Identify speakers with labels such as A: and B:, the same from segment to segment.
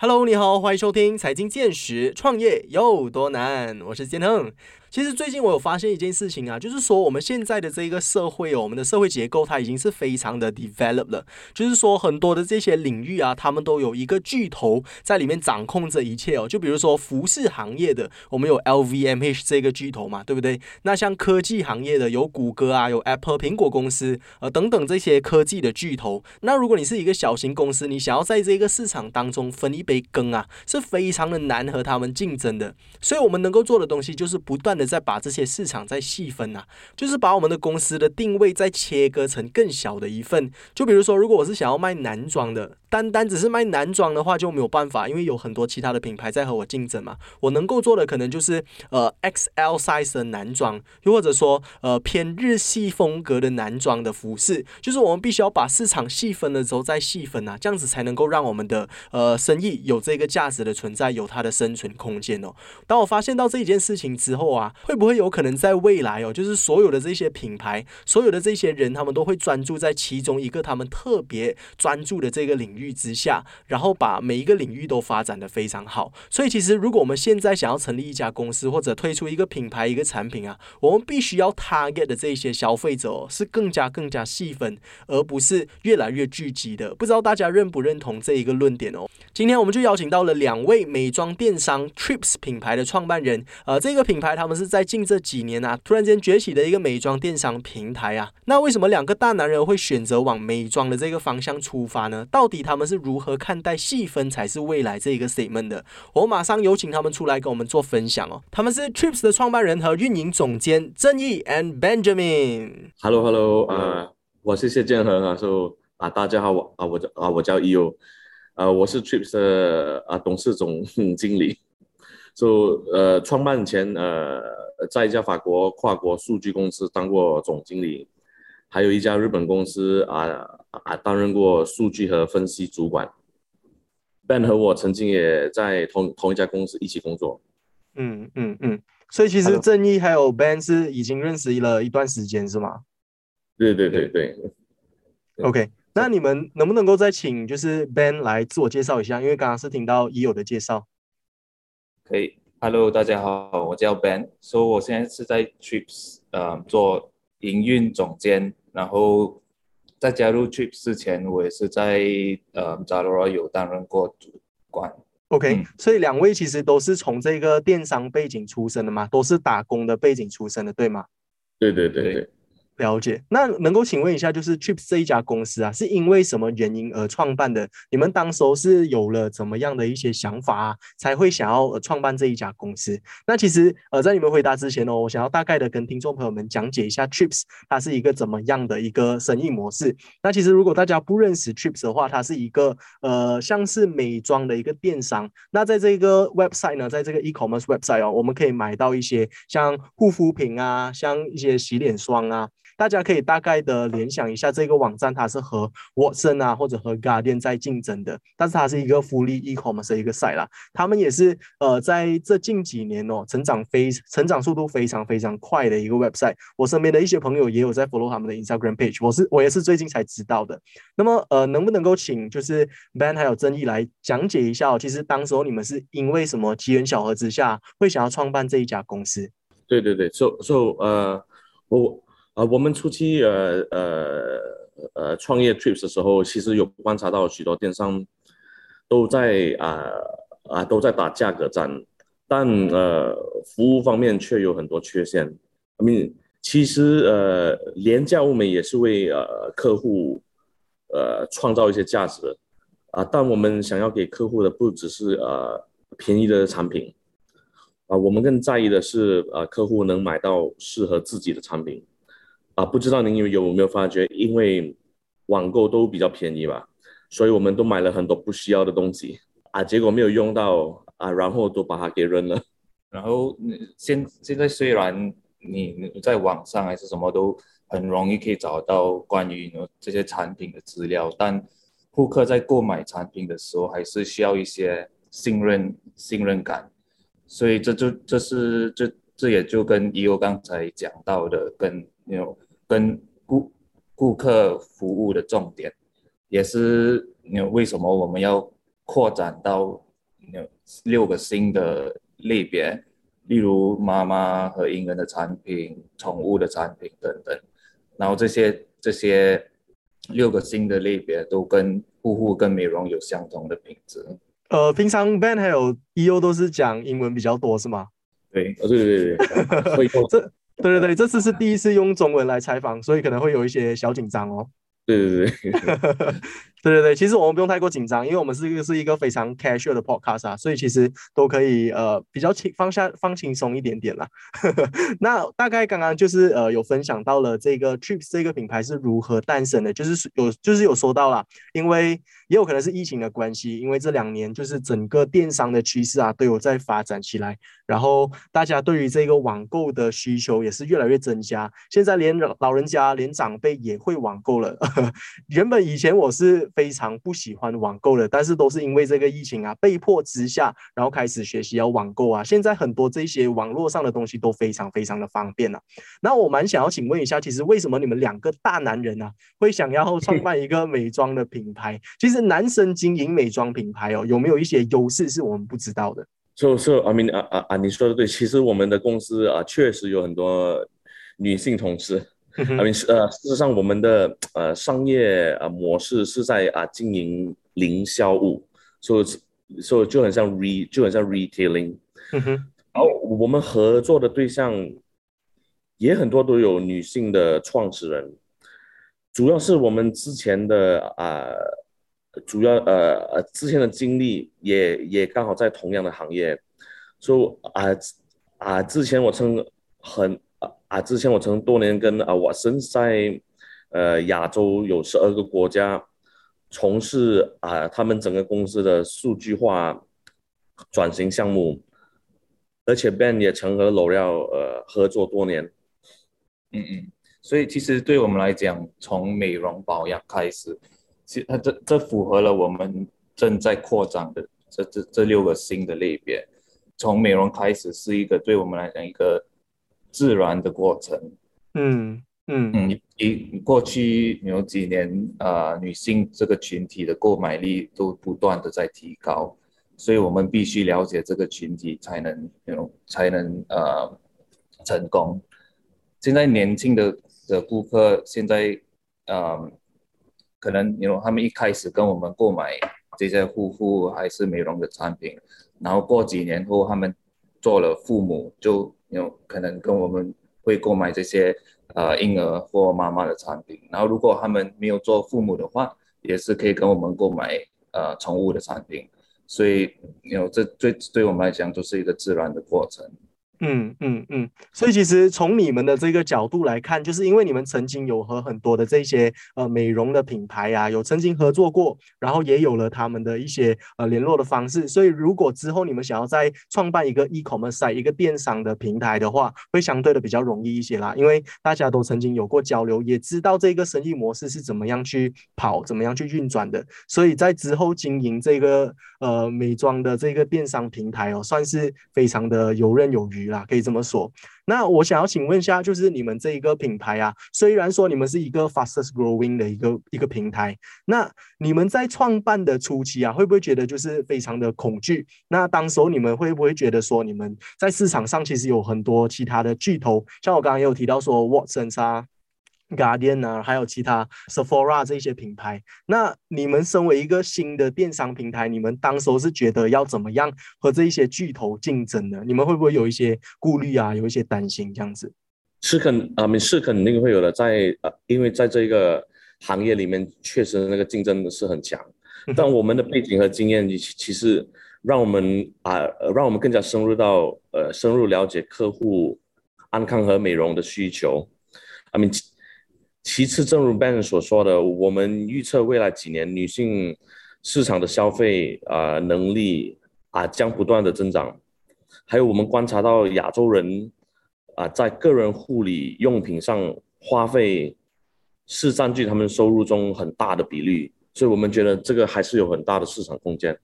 A: Hello，你好，欢迎收听财经见识，创业有多难？我是建亨。其实最近我有发现一件事情啊，就是说我们现在的这个社会哦，我们的社会结构它已经是非常的 developed 了，就是说很多的这些领域啊，他们都有一个巨头在里面掌控着一切哦。就比如说服饰行业的，我们有 LVMH 这个巨头嘛，对不对？那像科技行业的，有谷歌啊，有 Apple 苹果公司呃等等这些科技的巨头。那如果你是一个小型公司，你想要在这个市场当中分一杯羹啊，是非常的难和他们竞争的。所以我们能够做的东西就是不断。的在把这些市场再细分啊，就是把我们的公司的定位再切割成更小的一份。就比如说，如果我是想要卖男装的，单单只是卖男装的话就没有办法，因为有很多其他的品牌在和我竞争嘛。我能够做的可能就是呃 XL size 的男装，又或者说呃偏日系风格的男装的服饰。就是我们必须要把市场细分了之后再细分啊，这样子才能够让我们的呃生意有这个价值的存在，有它的生存空间哦。当我发现到这一件事情之后啊。会不会有可能在未来哦，就是所有的这些品牌，所有的这些人，他们都会专注在其中一个他们特别专注的这个领域域之下，然后把每一个领域都发展的非常好。所以其实如果我们现在想要成立一家公司或者推出一个品牌、一个产品啊，我们必须要 target 的这些消费者是更加更加细分，而不是越来越聚集的。不知道大家认不认同这一个论点哦？今天我们就邀请到了两位美妆电商 Trips 品牌的创办人，呃，这个品牌他们。是在近这几年啊，突然间崛起的一个美妆电商平台啊。那为什么两个大男人会选择往美妆的这个方向出发呢？到底他们是如何看待细分才是未来这一个 statement 的？我马上有请他们出来跟我们做分享哦。他们是 Trips 的创办人和运营总监正义 and Benjamin。
B: Hello，Hello，呃，我是谢建恒啊，说啊，大家好，我啊，我叫啊，我叫 EO，呃，我是 Trips 的啊董事总经理。就呃，创办前呃，在一家法国跨国数据公司当过总经理，还有一家日本公司啊啊担任过数据和分析主管。Ben 和我曾经也在同同一家公司一起工作。
A: 嗯嗯嗯，所以其实正义还有 Ben 是已经认识了一段时间，是吗？
B: 对对对对。
A: OK，那你们能不能够再请就是 Ben 来自我介绍一下？因为刚刚是听到已有的介绍。
C: 可以，Hello，大家好，我叫 Ben，说我现在是在 Trips，呃，做营运总监，然后在加入 Trips 之前，我也是在呃 Zalora 有担任过主管。
A: OK，所以两位其实都是从这个电商背景出身的嘛，都是打工的背景出身的，对吗？
B: 对对对对。
A: 了解，那能够请问一下，就是 Trips 这一家公司啊，是因为什么原因而创办的？你们当时候是有了怎么样的一些想法啊，才会想要创办这一家公司？那其实呃，在你们回答之前哦，我想要大概的跟听众朋友们讲解一下 Trips 它是一个怎么样的一个生意模式。那其实如果大家不认识 Trips 的话，它是一个呃像是美妆的一个电商。那在这个 website 呢，在这个 e-commerce website 哦，我们可以买到一些像护肤品啊，像一些洗脸霜啊。大家可以大概的联想一下，这个网站它是和 Watson 啊或者和 Guardian 在竞争的，但是它是一个福利 e-commerce 的一个 site 啦。他们也是呃在这近几年哦，成长非成长速度非常非常快的一个 website。我身边的一些朋友也有在 follow 他们的 Instagram page，我是我也是最近才知道的。那么呃，能不能够请就是 Ben 还有曾毅来讲解一下？其实当时候你们是因为什么机缘巧合之下会想要创办这一家公司？
B: 对对对，so so 呃我。啊，我们初期呃呃呃创业 trips 的时候，其实有观察到许多电商都在啊啊都在打价格战，但呃服务方面却有很多缺陷。I mean，其实呃廉价物美也是为呃客户呃创造一些价值啊，但我们想要给客户的不只是呃便宜的产品啊，我们更在意的是呃客户能买到适合自己的产品。啊，不知道您有有没有发觉，因为网购都比较便宜吧，所以我们都买了很多不需要的东西啊，结果没有用到啊，然后都把它给扔了。
C: 然后现现在虽然你在网上还是什么都很容易可以找到关于这些产品的资料，但顾客在购买产品的时候还是需要一些信任信任感，所以这就这是这这也就跟 EO 刚才讲到的跟有。跟顾顾客服务的重点，也是你为什么我们要扩展到有六个新的类别，例如妈妈和婴儿的产品、宠物的产品等等。然后这些这些六个新的类别都跟护肤跟美容有相同的品质。
A: 呃，平常 Ben 还有 EO 都是讲英文比较多是吗？
C: 对，
B: 呃，对对对对，会用
A: 这 对对对，这次是第一次用中文来采访，所以可能会有一些小紧张哦。
B: 对对对，
A: 对对对，其实我们不用太过紧张，因为我们是一个是一个非常 casual 的 podcast 啊，所以其实都可以呃比较轻放下放轻松一点点啦。那大概刚刚就是呃有分享到了这个 Trips 这个品牌是如何诞生的，就是有就是有说到了，因为也有可能是疫情的关系，因为这两年就是整个电商的趋势啊都有在发展起来，然后大家对于这个网购的需求也是越来越增加，现在连老人家连长辈也会网购了。原本以前我是非常不喜欢网购的，但是都是因为这个疫情啊，被迫之下，然后开始学习要网购啊。现在很多这些网络上的东西都非常非常的方便了。那我蛮想要请问一下，其实为什么你们两个大男人啊，会想要 创办一个美妆的品牌？其实男生经营美妆品牌哦，有没有一些优势是我们不知道的？
B: 就是阿明啊啊啊，你说的对，其实我们的公司啊，确实有很多女性同事。I mean，呃，事实上，我们的呃商业啊模式是在啊经营零销物，所以所以就很像 re 就很像 retailing。
A: 嗯哼，
B: 然后我们合作的对象也很多都有女性的创始人，主要是我们之前的啊，主要呃呃之前的经历也也刚好在同样的行业，所以啊啊之前我曾很。啊，之前我曾多年跟啊我身在呃亚洲有十二个国家从事啊他们整个公司的数据化转型项目，而且 Ben 也曾和 L'Oreal 呃合作多年。
C: 嗯嗯，所以其实对我们来讲，从美容保养开始，其实这这符合了我们正在扩张的这这这六个新的类别。从美容开始是一个对我们来讲一个。自然的过程，
A: 嗯嗯
C: 嗯，你过去有几年啊，女性这个群体的购买力都不断的在提高，所以我们必须了解这个群体才能有才能呃成功。现在年轻的的顾客现在呃可能有他们一开始跟我们购买这些护肤还是美容的产品，然后过几年后他们做了父母就。有可能跟我们会购买这些呃婴儿或妈妈的产品，然后如果他们没有做父母的话，也是可以跟我们购买呃宠物的产品，所以有这对对我们来讲就是一个自然的过程。
A: 嗯嗯嗯，所以其实从你们的这个角度来看，就是因为你们曾经有和很多的这些呃美容的品牌呀，有曾经合作过，然后也有了他们的一些呃联络的方式。所以如果之后你们想要再创办一个 e-commerce 一个电商的平台的话，会相对的比较容易一些啦，因为大家都曾经有过交流，也知道这个生意模式是怎么样去跑，怎么样去运转的。所以在之后经营这个呃美妆的这个电商平台哦，算是非常的游刃有余。啦，可以这么说。那我想要请问一下，就是你们这一个品牌啊，虽然说你们是一个 fastest growing 的一个一个平台，那你们在创办的初期啊，会不会觉得就是非常的恐惧？那当时候你们会不会觉得说，你们在市场上其实有很多其他的巨头，像我刚刚也有提到说 Watson 啊。Guardian 啊，还有其他 Sephora 这些品牌，那你们身为一个新的电商平台，你们当时候是觉得要怎么样和这一些巨头竞争呢？你们会不会有一些顾虑啊，有一些担心这样子？
B: 是肯啊，是肯定会有的，在呃，因为在这个行业里面，确实那个竞争是很强。但我们的背景和经验，其其实让我们啊，让我们更加深入到呃，深入了解客户安康和美容的需求。I mean。其次，正如 Ben 所说的，我们预测未来几年女性市场的消费啊能力啊将不断的增长。还有，我们观察到亚洲人啊在个人护理用品上花费是占据他们收入中很大的比例，所以我们觉得这个还是有很大的市场空间。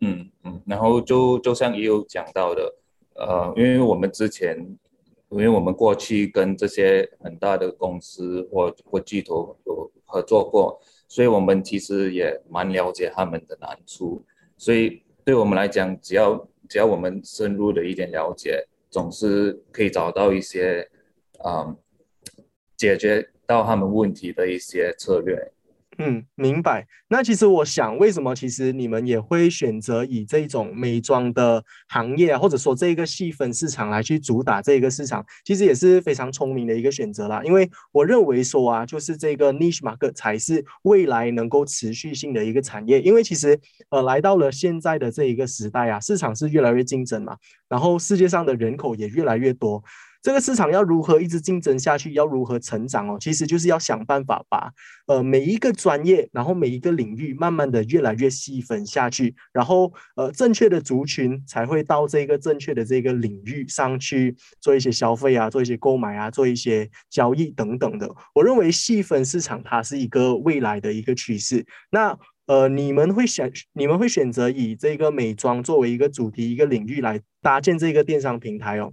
C: 嗯嗯，然后就就像也有讲到的，呃，因为我们之前。因为我们过去跟这些很大的公司或或巨头有合作过，所以我们其实也蛮了解他们的难处。所以对我们来讲，只要只要我们深入的一点了解，总是可以找到一些，嗯，解决到他们问题的一些策略。
A: 嗯，明白。那其实我想，为什么其实你们也会选择以这种美妆的行业，或者说这个细分市场来去主打这个市场，其实也是非常聪明的一个选择啦。因为我认为说啊，就是这个 niche market 才是未来能够持续性的一个产业。因为其实呃，来到了现在的这一个时代啊，市场是越来越竞争嘛，然后世界上的人口也越来越多。这个市场要如何一直竞争下去？要如何成长哦？其实就是要想办法把呃每一个专业，然后每一个领域，慢慢的越来越细分下去，然后呃正确的族群才会到这个正确的这个领域上去做一些消费啊，做一些购买啊，做一些交易等等的。我认为细分市场它是一个未来的一个趋势。那呃你们会选你们会选择以这个美妆作为一个主题一个领域来搭建这个电商平台哦？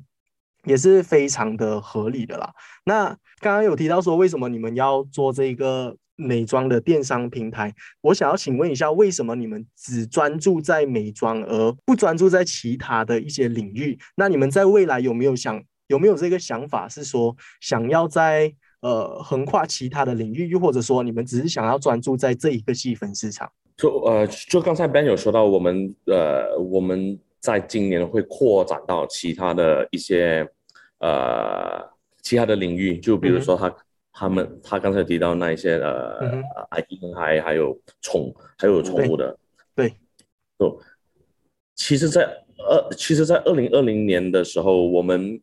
A: 也是非常的合理的啦。那刚刚有提到说，为什么你们要做这个美妆的电商平台？我想要请问一下，为什么你们只专注在美妆，而不专注在其他的一些领域？那你们在未来有没有想，有没有这个想法，是说想要在呃横跨其他的领域，又或者说你们只是想要专注在这一个细分市场？
B: 就呃，就刚才 Ben 有说到，我们呃，我们。在今年会扩展到其他的一些呃其他的领域，就比如说他他们他刚才提到那一些呃婴孩还有宠还有宠物的，
A: 对，
B: 就其实，在二其实，在二零二零年的时候，我们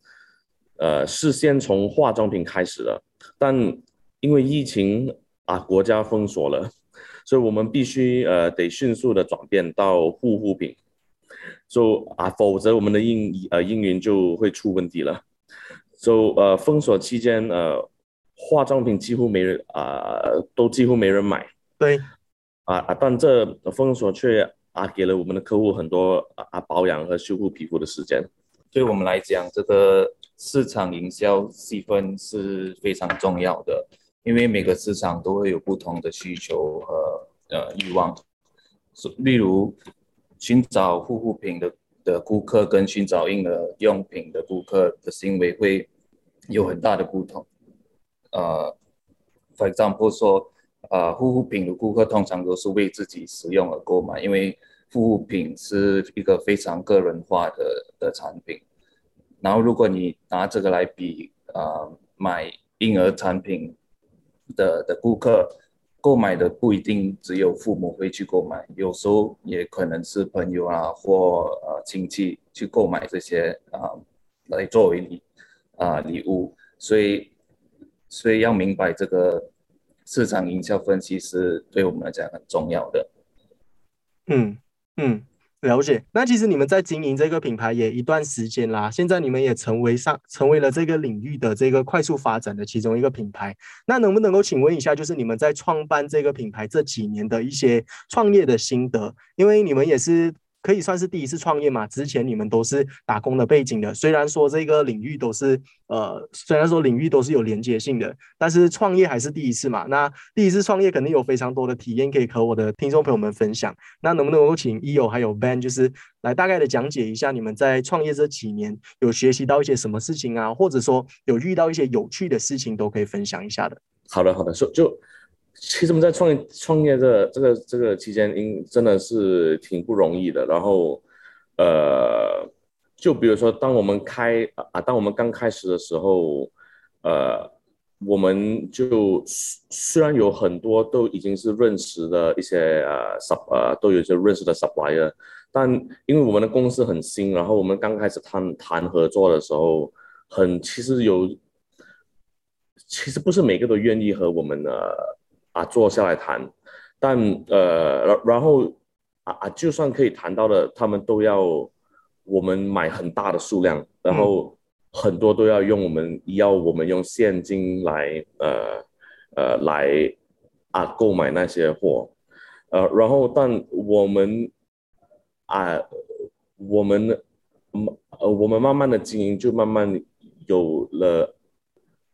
B: 呃是先从化妆品开始的，但因为疫情啊，国家封锁了，所以我们必须呃得迅速的转变到护肤品。就啊，否则我们的运呃运营就会出问题了。就呃封锁期间，呃化妆品几乎没人啊，都几乎没人买。
A: 对，
B: 啊啊，但这封锁却啊给了我们的客户很多啊保养和修复皮肤的时间。
C: 对我们来讲，这个市场营销细分是非常重要的，因为每个市场都会有不同的需求和呃欲望。例如。寻找护肤品的的顾客跟寻找婴儿用品的顾客的行为会有很大的不同。呃，for example 说，呃，护肤品的顾客通常都是为自己使用而购买，因为护肤品是一个非常个人化的的产品。然后，如果你拿这个来比，呃，买婴儿产品的的顾客。购买的不一定只有父母会去购买，有时候也可能是朋友啊或呃亲戚去购买这些啊来作为礼啊礼物，所以所以要明白这个市场营销分析是对我们来讲很重要的。
A: 嗯嗯。了解，那其实你们在经营这个品牌也一段时间啦，现在你们也成为上成为了这个领域的这个快速发展的其中一个品牌。那能不能够请问一下，就是你们在创办这个品牌这几年的一些创业的心得？因为你们也是。可以算是第一次创业嘛？之前你们都是打工的背景的，虽然说这个领域都是呃，虽然说领域都是有连接性的，但是创业还是第一次嘛。那第一次创业肯定有非常多的体验可以和我的听众朋友们分享。那能不能够请 EO 还有 Ben 就是来大概的讲解一下你们在创业这几年有学习到一些什么事情啊，或者说有遇到一些有趣的事情都可以分享一下的。
B: 好的，好的，就就。其实我们在创业创业这这个这个期间，应真的是挺不容易的。然后，呃，就比如说，当我们开啊，当我们刚开始的时候，呃，我们就虽然有很多都已经是认识的一些呃 sub 呃都有一些认识的 supplier，但因为我们的公司很新，然后我们刚开始谈谈合作的时候，很其实有，其实不是每个都愿意和我们呃。啊，坐下来谈，但呃，然然后啊啊，就算可以谈到的，他们都要我们买很大的数量，然后很多都要用我们要我们用现金来呃呃来啊购买那些货，呃，然后但我们啊我们呃我们慢慢的经营就慢慢有了。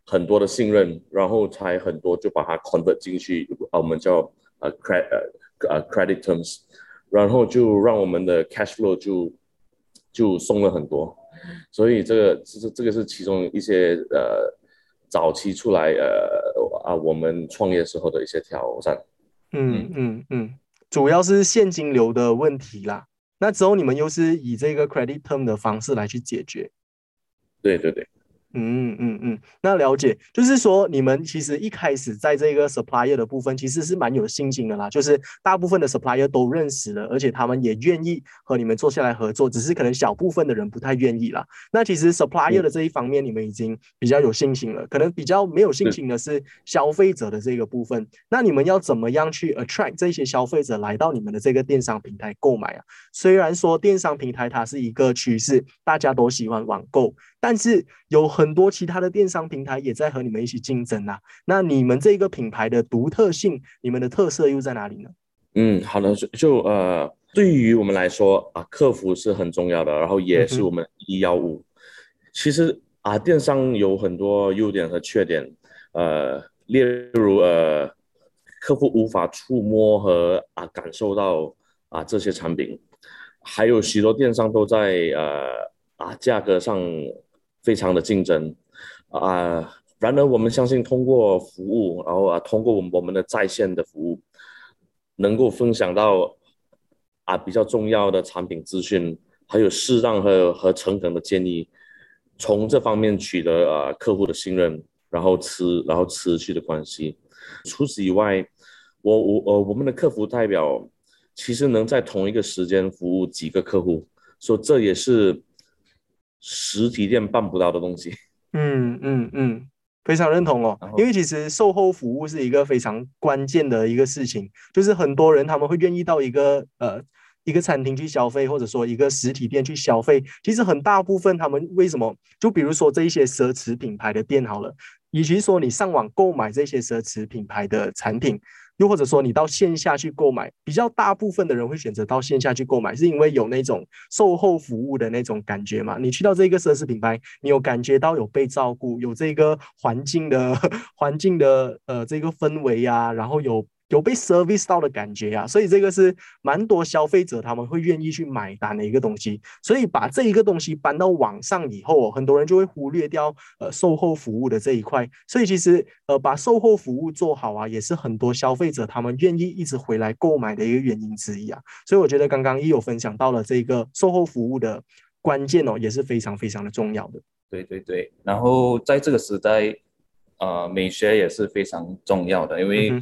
B: 很多的信任，然后才很多就把它 convert 进去，啊，我们叫呃 credit 呃 credit terms，然后就让我们的 cash flow 就就松了很多，所以这个这这个是其中一些呃早期出来呃啊我们创业时候的一些挑战。
A: 嗯嗯嗯，主要是现金流的问题啦。那之后你们又是以这个 credit term 的方式来去解决。
B: 对对对。
A: 嗯嗯嗯，那了解，就是说你们其实一开始在这个 supplier 的部分其实是蛮有信心的啦，就是大部分的 supplier 都认识了，而且他们也愿意和你们坐下来合作，只是可能小部分的人不太愿意啦。那其实 supplier 的这一方面你们已经比较有信心了，可能比较没有信心的是消费者的这个部分。那你们要怎么样去 attract 这些消费者来到你们的这个电商平台购买啊？虽然说电商平台它是一个趋势，大家都喜欢网购。但是有很多其他的电商平台也在和你们一起竞争啊。那你们这个品牌的独特性，你们的特色又在哪里呢？
B: 嗯，好的，就就呃，对于我们来说啊，客服是很重要的，然后也是我们一幺五。其实啊，电商有很多优点和缺点，呃，例如呃，客户无法触摸和啊感受到啊这些产品，还有许多电商都在呃啊价格上。非常的竞争啊！然而，我们相信通过服务，然后啊，通过我们我们的在线的服务，能够分享到啊比较重要的产品资讯，还有适当和和诚恳的建议，从这方面取得啊客户的信任，然后持然后持续的关系。除此以外，我我呃我们的客服代表其实能在同一个时间服务几个客户，所以这也是。实体店办不到的东西，
A: 嗯嗯嗯，非常认同哦。因为其实售后服务是一个非常关键的一个事情，就是很多人他们会愿意到一个呃一个餐厅去消费，或者说一个实体店去消费。其实很大部分他们为什么？就比如说这一些奢侈品牌的店好了，与其说你上网购买这些奢侈品牌的产品。又或者说，你到线下去购买，比较大部分的人会选择到线下去购买，是因为有那种售后服务的那种感觉嘛？你去到这个奢侈品牌，你有感觉到有被照顾，有这个环境的 环境的呃这个氛围呀，然后有。有被 service 到的感觉呀，所以这个是蛮多消费者他们会愿意去买单的一个东西。所以把这一个东西搬到网上以后，很多人就会忽略掉呃售后服务的这一块。所以其实呃把售后服务做好啊，也是很多消费者他们愿意一直回来购买的一个原因之一啊。所以我觉得刚刚也有分享到了这个售后服务的关键哦，也是非常非常的重要的。
C: 对对对，然后在这个时代，呃，美学也是非常重要的，因为。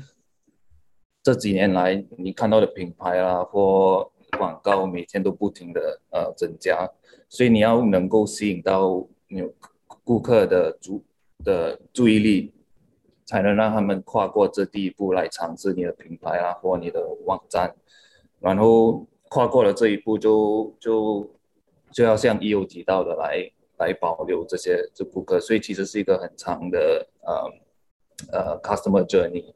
C: 这几年来，你看到的品牌啊或广告，每天都不停的呃增加，所以你要能够吸引到有顾客的注的注意力，才能让他们跨过这第一步来尝试你的品牌啊或你的网站，然后跨过了这一步，就就就要像 E.O 提到的来来保留这些这顾客，所以其实是一个很长的呃呃 customer journey。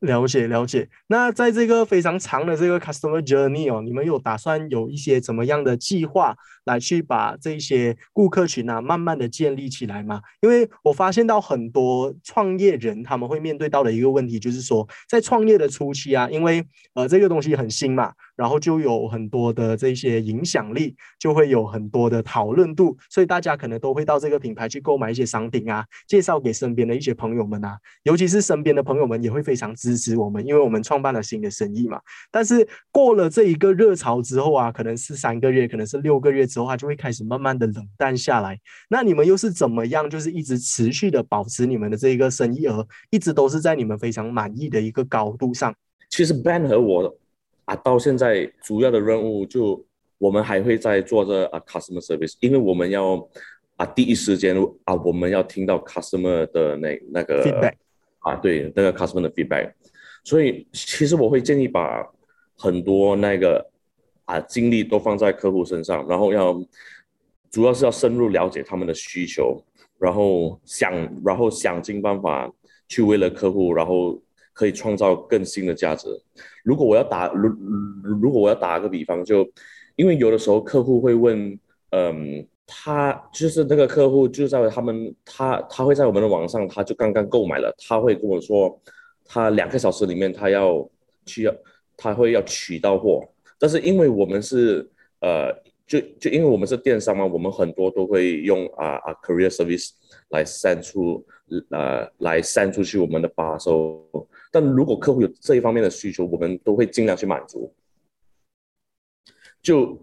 A: 了解了解，那在这个非常长的这个 customer journey 哦，你们有打算有一些怎么样的计划来去把这些顾客群啊，慢慢的建立起来嘛？因为我发现到很多创业人他们会面对到的一个问题，就是说在创业的初期啊，因为呃这个东西很新嘛。然后就有很多的这些影响力，就会有很多的讨论度，所以大家可能都会到这个品牌去购买一些商品啊，介绍给身边的一些朋友们啊，尤其是身边的朋友们也会非常支持我们，因为我们创办了新的生意嘛。但是过了这一个热潮之后啊，可能是三个月，可能是六个月之后，它就会开始慢慢的冷淡下来。那你们又是怎么样，就是一直持续的保持你们的这一个生意额，一直都是在你们非常满意的一个高度上？
B: 其实 Ben 和我。啊，到现在主要的任务就我们还会在做着啊 customer service，因为我们要啊第一时间啊我们要听到 customer 的那那个
A: feedback
B: 啊对那个 customer 的 feedback，所以其实我会建议把很多那个啊精力都放在客户身上，然后要主要是要深入了解他们的需求，然后想然后想尽办法去为了客户，然后。可以创造更新的价值。如果我要打，如如果我要打个比方，就因为有的时候客户会问，嗯，他就是那个客户就在他们他他会在我们的网上，他就刚刚购买了，他会跟我说，他两个小时里面他要去要他会要取到货，但是因为我们是呃，就就因为我们是电商嘛，我们很多都会用啊啊 career service 来 send 出呃来 send 出去我们的发售，但如果客户有这一方面的需求，我们都会尽量去满足。就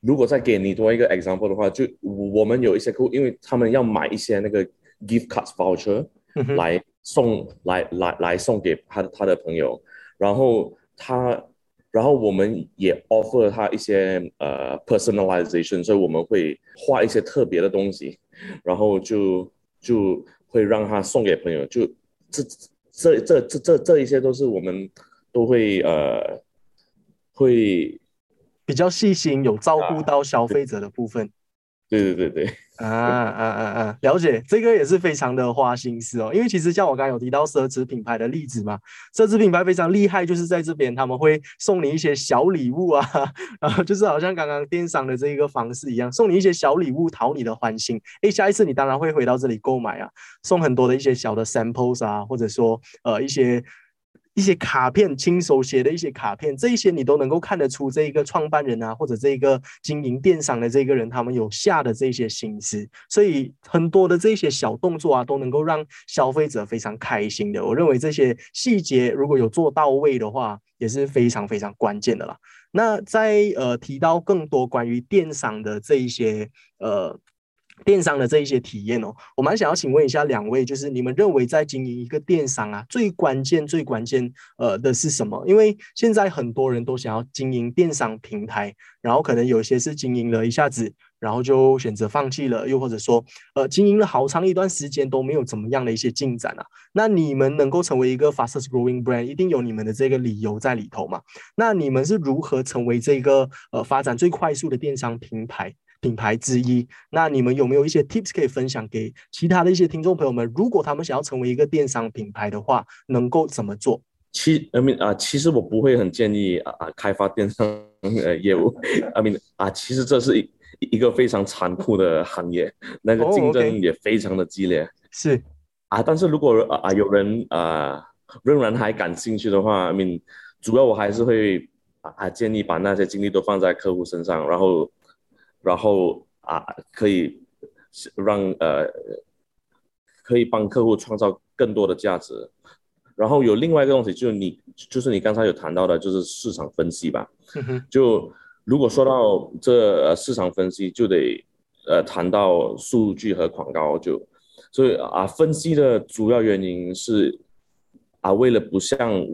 B: 如果再给你多一个 example 的话，就我们有一些客户，因为他们要买一些那个 gift cards voucher 来送来来来送给他的他的朋友，然后。他，然后我们也 offer 他一些呃 personalization，所以我们会画一些特别的东西，然后就就会让他送给朋友。就这这这这这这一些都是我们都会呃会
A: 比较细心，有照顾到消费者的部分。
B: 对对对对。
A: 啊啊啊啊！了解，这个也是非常的花心思哦。因为其实像我刚刚有提到奢侈品牌的例子嘛，奢侈品牌非常厉害，就是在这边他们会送你一些小礼物啊，然后就是好像刚刚电商的这一个方式一样，送你一些小礼物讨你的欢心。诶，下一次你当然会回到这里购买啊，送很多的一些小的 samples 啊，或者说呃一些。一些卡片，亲手写的一些卡片，这一些你都能够看得出这一个创办人啊，或者这一个经营电商的这个人，他们有下的这些心思，所以很多的这些小动作啊，都能够让消费者非常开心的。我认为这些细节如果有做到位的话，也是非常非常关键的啦。那在呃提到更多关于电商的这一些呃。电商的这一些体验哦，我蛮想要请问一下两位，就是你们认为在经营一个电商啊，最关键、最关键呃的是什么？因为现在很多人都想要经营电商平台，然后可能有些是经营了一下子，然后就选择放弃了，又或者说呃经营了好长一段时间都没有怎么样的一些进展啊。那你们能够成为一个 fastest growing brand，一定有你们的这个理由在里头嘛？那你们是如何成为这个呃发展最快速的电商平台？品牌之一，那你们有没有一些 tips 可以分享给其他的一些听众朋友们？如果他们想要成为一个电商品牌的话，能够怎么做？
B: 其，I mean 啊，其实我不会很建议啊啊开发电商呃业务，I mean 啊，其实这是一一个非常残酷的行业，那个竞争也非常的激烈。
A: 是
B: 啊，但是如果啊有人啊仍然还感兴趣的话，I mean 主要我还是会啊建议把那些精力都放在客户身上，然后。然后啊，可以让呃，可以帮客户创造更多的价值。然后有另外一个东西，就是你，就是你刚才有谈到的，就是市场分析吧。就如果说到这市场分析，就得呃谈到数据和广告。就所以啊，分析的主要原因是啊，为了不向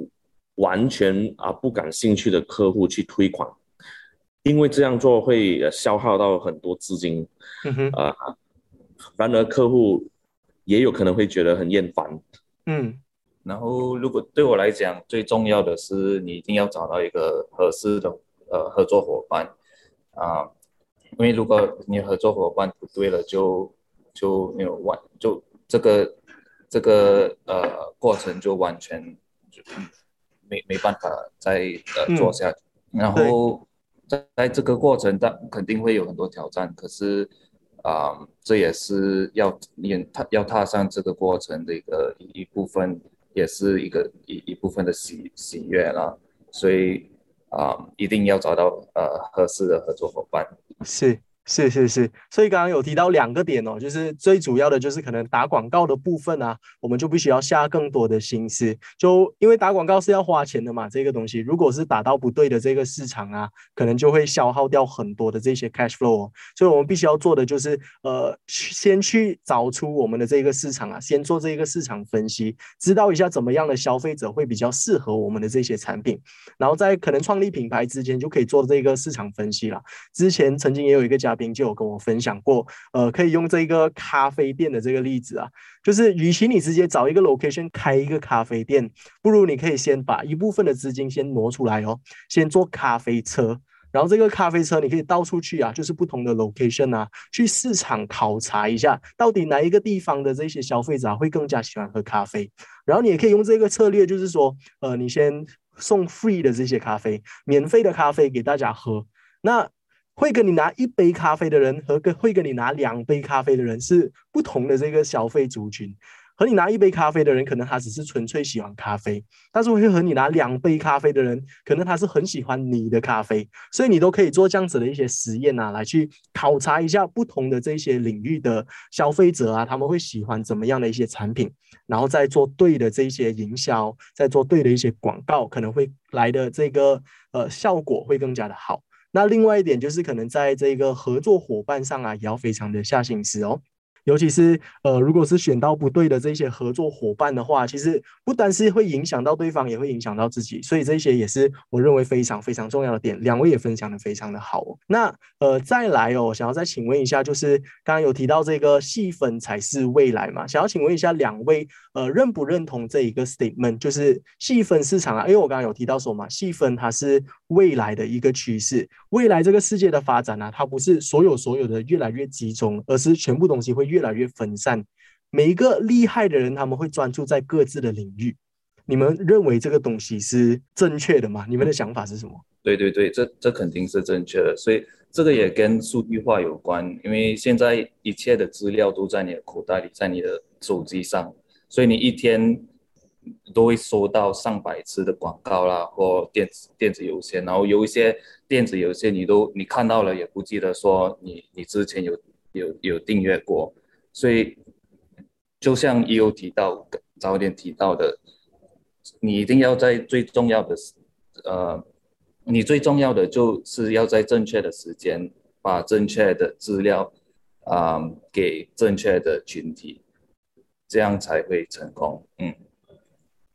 B: 完全啊不感兴趣的客户去推广。因为这样做会消耗到很多资金，啊，然而客户也有可能会觉得很厌烦。
A: 嗯，
C: 然后如果对我来讲，最重要的是你一定要找到一个合适的呃合作伙伴啊，因为如果你合作伙伴不对了，就就没有完，就这个这个呃过程就完全就没没办法再呃做下去，然后。在在这个过程当肯定会有很多挑战，可是啊，这也是要演踏要踏上这个过程的一个一部分，也是一个一一部分的喜喜悦啦。所以啊，一定要找到呃合适的合作伙伴。
A: 是。是是是，所以刚刚有提到两个点哦，就是最主要的就是可能打广告的部分啊，我们就必须要下更多的心思，就因为打广告是要花钱的嘛，这个东西如果是打到不对的这个市场啊，可能就会消耗掉很多的这些 cash flow，所以我们必须要做的就是呃，先去找出我们的这个市场啊，先做这个市场分析，知道一下怎么样的消费者会比较适合我们的这些产品，然后在可能创立品牌之间就可以做这个市场分析了。之前曾经也有一个嘉宾就有跟我分享过，呃，可以用这个咖啡店的这个例子啊，就是与其你直接找一个 location 开一个咖啡店，不如你可以先把一部分的资金先挪出来哦，先做咖啡车，然后这个咖啡车你可以到处去啊，就是不同的 location 啊，去市场考察一下，到底哪一个地方的这些消费者会更加喜欢喝咖啡，然后你也可以用这个策略，就是说，呃，你先送 free 的这些咖啡，免费的咖啡给大家喝，那。会跟你拿一杯咖啡的人和跟会跟你拿两杯咖啡的人是不同的这个消费族群。和你拿一杯咖啡的人，可能他只是纯粹喜欢咖啡；但是会和你拿两杯咖啡的人，可能他是很喜欢你的咖啡。所以你都可以做这样子的一些实验啊，来去考察一下不同的这些领域的消费者啊，他们会喜欢怎么样的一些产品，然后再做对的这些营销，再做对的一些广告，可能会来的这个呃效果会更加的好。那另外一点就是，可能在这个合作伙伴上啊，也要非常的下心思哦。尤其是呃，如果是选到不对的这些合作伙伴的话，其实不单是会影响到对方，也会影响到自己，所以这些也是我认为非常非常重要的点。两位也分享的非常的好。那呃，再来哦，想要再请问一下，就是刚刚有提到这个细分才是未来嘛？想要请问一下两位，呃，认不认同这一个 statement？就是细分市场啊，因为我刚刚有提到说嘛，细分它是未来的一个趋势，未来这个世界的发展呢，它不是所有所有的越来越集中，而是全部东西会越。越来越分散，每一个厉害的人他们会专注在各自的领域。你们认为这个东西是正确的吗？你们的想法是什么？
C: 对对对，这这肯定是正确的。所以这个也跟数据化有关，因为现在一切的资料都在你的口袋里，在你的手机上，所以你一天都会收到上百次的广告啦，或电子电子邮件，然后有一些电子邮件你都你看到了，也不记得说你你之前有有有订阅过。所以，就像也有提到早点提到的，你一定要在最重要的时，呃，你最重要的就是要在正确的时间把正确的资料啊给正确的群体，这样才会成功。嗯，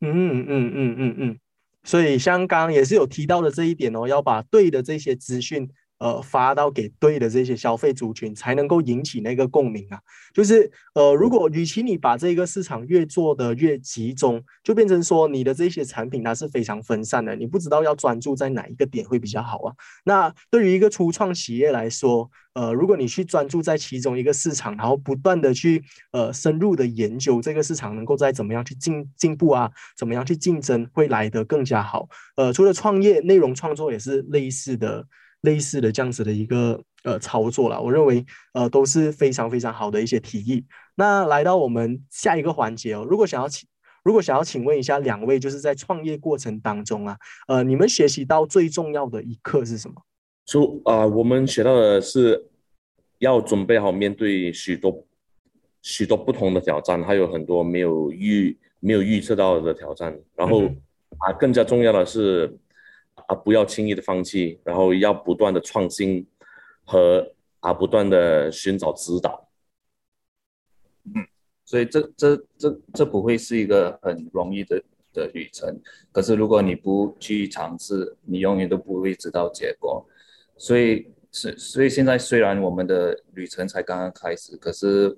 A: 嗯嗯嗯嗯嗯嗯，所以香港也是有提到的这一点哦，要把对的这些资讯。呃，发到给对的这些消费族群，才能够引起那个共鸣啊。就是呃，如果与其你把这个市场越做的越集中，就变成说你的这些产品它是非常分散的，你不知道要专注在哪一个点会比较好啊。那对于一个初创企业来说，呃，如果你去专注在其中一个市场，然后不断的去呃深入的研究这个市场能够在怎么样去进进步啊，怎么样去竞争会来得更加好。呃，除了创业，内容创作也是类似的。类似的这样子的一个呃操作了，我认为呃都是非常非常好的一些提议。那来到我们下一个环节哦，如果想要请如果想要请问一下两位，就是在创业过程当中啊，呃，你们学习到最重要的一课是什么？
B: 就啊，我们学到的是要准备好面对许多许多不同的挑战，还有很多没有预没有预测到的挑战。然后啊，更加重要的是。啊，不要轻易的放弃，然后要不断的创新和啊，不断的寻找指导。
C: 嗯，所以这这这这不会是一个很容易的的旅程。可是如果你不去尝试，你永远都不会知道结果。所以是所以现在虽然我们的旅程才刚刚开始，可是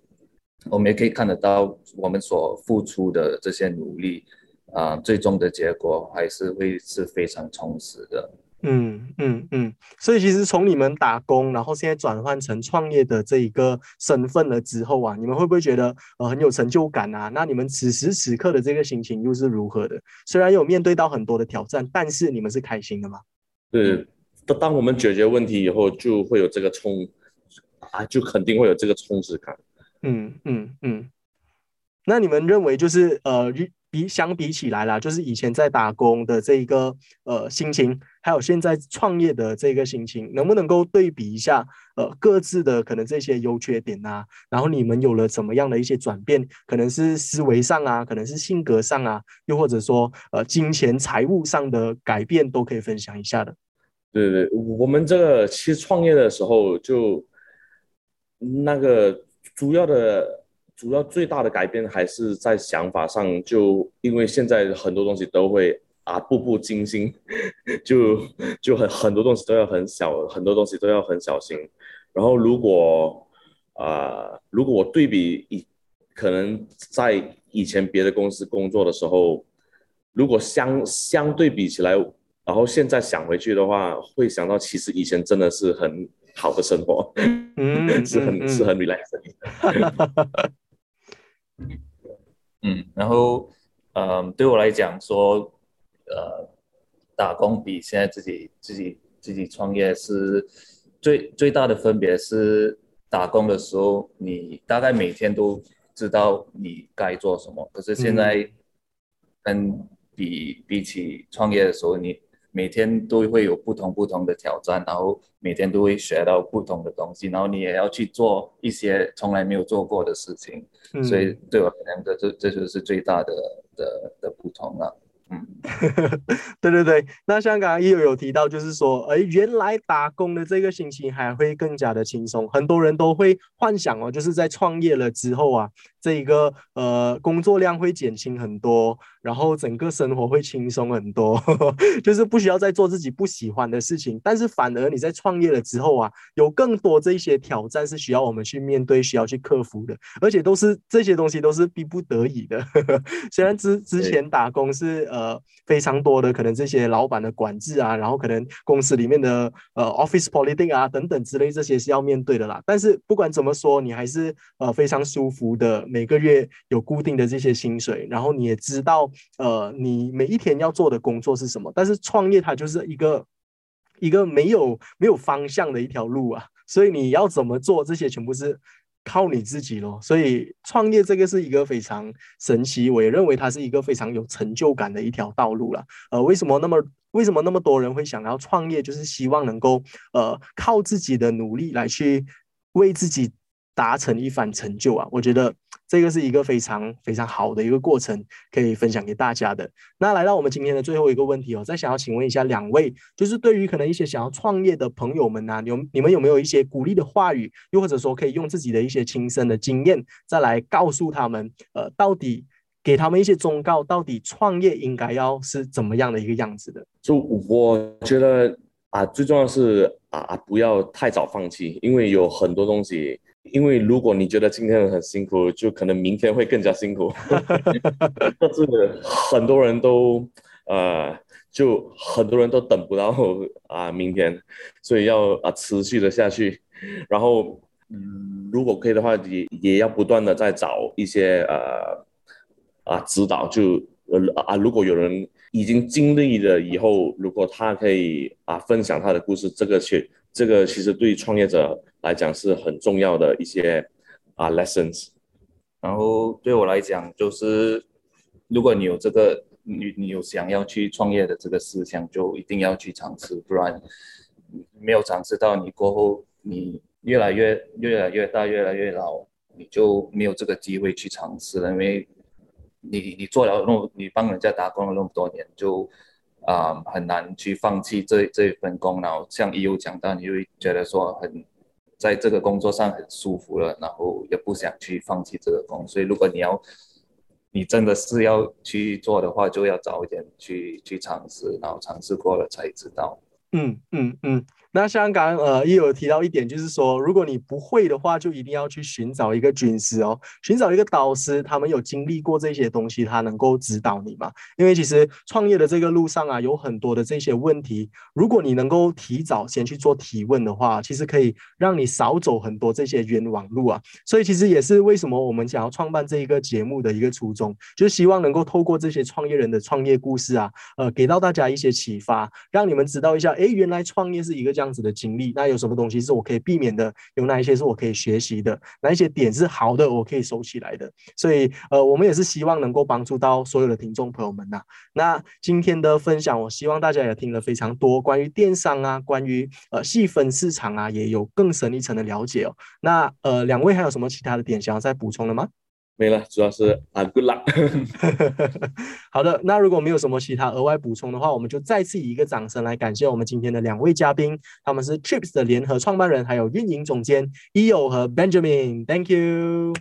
C: 我们也可以看得到我们所付出的这些努力。啊，最终的结果还是会是非常充实的。
A: 嗯嗯嗯，所以其实从你们打工，然后现在转换成创业的这一个身份了之后啊，你们会不会觉得呃很有成就感啊？那你们此时此刻的这个心情又是如何的？虽然有面对到很多的挑战，但是你们是开心的吗？
B: 对，当当我们解决问题以后，就会有这个充啊，就肯定会有这个充实感。
A: 嗯嗯嗯，那你们认为就是呃？比相比起来啦，就是以前在打工的这一个呃心情，还有现在创业的这个心情，能不能够对比一下？呃，各自的可能这些优缺点啊，然后你们有了怎么样的一些转变？可能是思维上啊，可能是性格上啊，又或者说呃金钱财务上的改变，都可以分享一下的。
B: 对对，我们这个其实创业的时候就那个主要的。主要最大的改变还是在想法上，就因为现在很多东西都会啊步步惊心，就就很很多东西都要很小，很多东西都要很小心。然后如果啊，如果我对比以可能在以前别的公司工作的时候，如果相相对比起来，然后现在想回去的话，会想到其实以前真的是很好的生活，嗯，是很是很 relaxing。
C: 嗯，然后，嗯，对我来讲说，呃，打工比现在自己自己自己创业是最最大的分别是，打工的时候你大概每天都知道你该做什么。可是现在跟比比起创业的时候，你每天都会有不同不同的挑战，然后每天都会学到不同的东西，然后你也要去做一些从来没有做过的事情。所以对我来讲，这这这就是最大的的的不同了。
A: 嗯 对对对，那像刚刚也有有提到，就是说，哎，原来打工的这个心情还会更加的轻松，很多人都会幻想哦，就是在创业了之后啊，这一个呃工作量会减轻很多，然后整个生活会轻松很多，就是不需要再做自己不喜欢的事情。但是反而你在创业了之后啊，有更多这些挑战是需要我们去面对、需要去克服的，而且都是这些东西都是逼不得已的。虽然之之前打工是呃。呃，非常多的可能这些老板的管制啊，然后可能公司里面的呃 office politics 啊等等之类这些是要面对的啦。但是不管怎么说，你还是呃非常舒服的，每个月有固定的这些薪水，然后你也知道呃你每一天要做的工作是什么。但是创业它就是一个一个没有没有方向的一条路啊，所以你要怎么做，这些全部是。靠你自己咯，所以创业这个是一个非常神奇，我也认为它是一个非常有成就感的一条道路了。呃，为什么那么为什么那么多人会想要创业？就是希望能够呃靠自己的努力来去为自己。达成一番成就啊，我觉得这个是一个非常非常好的一个过程，可以分享给大家的。那来到我们今天的最后一个问题哦，再想要请问一下两位，就是对于可能一些想要创业的朋友们呐，有你们有没有一些鼓励的话语，又或者说可以用自己的一些亲身的经验，再来告诉他们，呃，到底给他们一些忠告，到底创业应该要是怎么样的一个样子的？
B: 就我觉得啊，最重要是啊，不要太早放弃，因为有很多东西。因为如果你觉得今天很辛苦，就可能明天会更加辛苦。但是很多人都，呃，就很多人都等不到啊明天，所以要啊持续的下去。然后，嗯，如果可以的话，也也要不断的在找一些呃啊指导。就呃啊，如果有人已经经历了以后，如果他可以啊分享他的故事，这个去这个其实对创业者。来讲是很重要的一些啊 lessons，
C: 然后对我来讲就是，如果你有这个你你有想要去创业的这个思想，就一定要去尝试，不然没有尝试到你过后，你越来越越来越大，越来越老，你就没有这个机会去尝试了，因为你你做了那么你帮人家打工了那么多年，就啊很难去放弃这这一份工，然后像一有讲到，你会觉得说很。在这个工作上很舒服了，然后也不想去放弃这个工，所以如果你要，你真的是要去做的话，就要早一点去去尝试，然后尝试过了才知道。
A: 嗯嗯嗯。那香港呃也有提到一点，就是说，如果你不会的话，就一定要去寻找一个军师哦，寻找一个导师，他们有经历过这些东西，他能够指导你嘛。因为其实创业的这个路上啊，有很多的这些问题，如果你能够提早先去做提问的话，其实可以让你少走很多这些冤枉路啊。所以其实也是为什么我们想要创办这一个节目的一个初衷，就是希望能够透过这些创业人的创业故事啊，呃，给到大家一些启发，让你们知道一下，哎，原来创业是一个这样。样子的经历，那有什么东西是我可以避免的？有哪一些是我可以学习的？哪一些点是好的，我可以收起来的？所以，呃，我们也是希望能够帮助到所有的听众朋友们呐。那今天的分享，我希望大家也听了非常多关于电商啊，关于呃细分市场啊，也有更深一层的了解哦。那呃，两位还有什么其他的点想要再补充的吗？
B: 没了，主要是啊，good luck。
A: 好的，那如果没有什么其他额外补充的话，我们就再次以一个掌声来感谢我们今天的两位嘉宾，他们是 Trips 的联合创办人，还有运营总监 Eo 和 Benjamin。Thank you，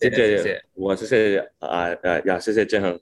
B: 谢谢谢谢，我谢谢啊啊呀，谢谢建恒。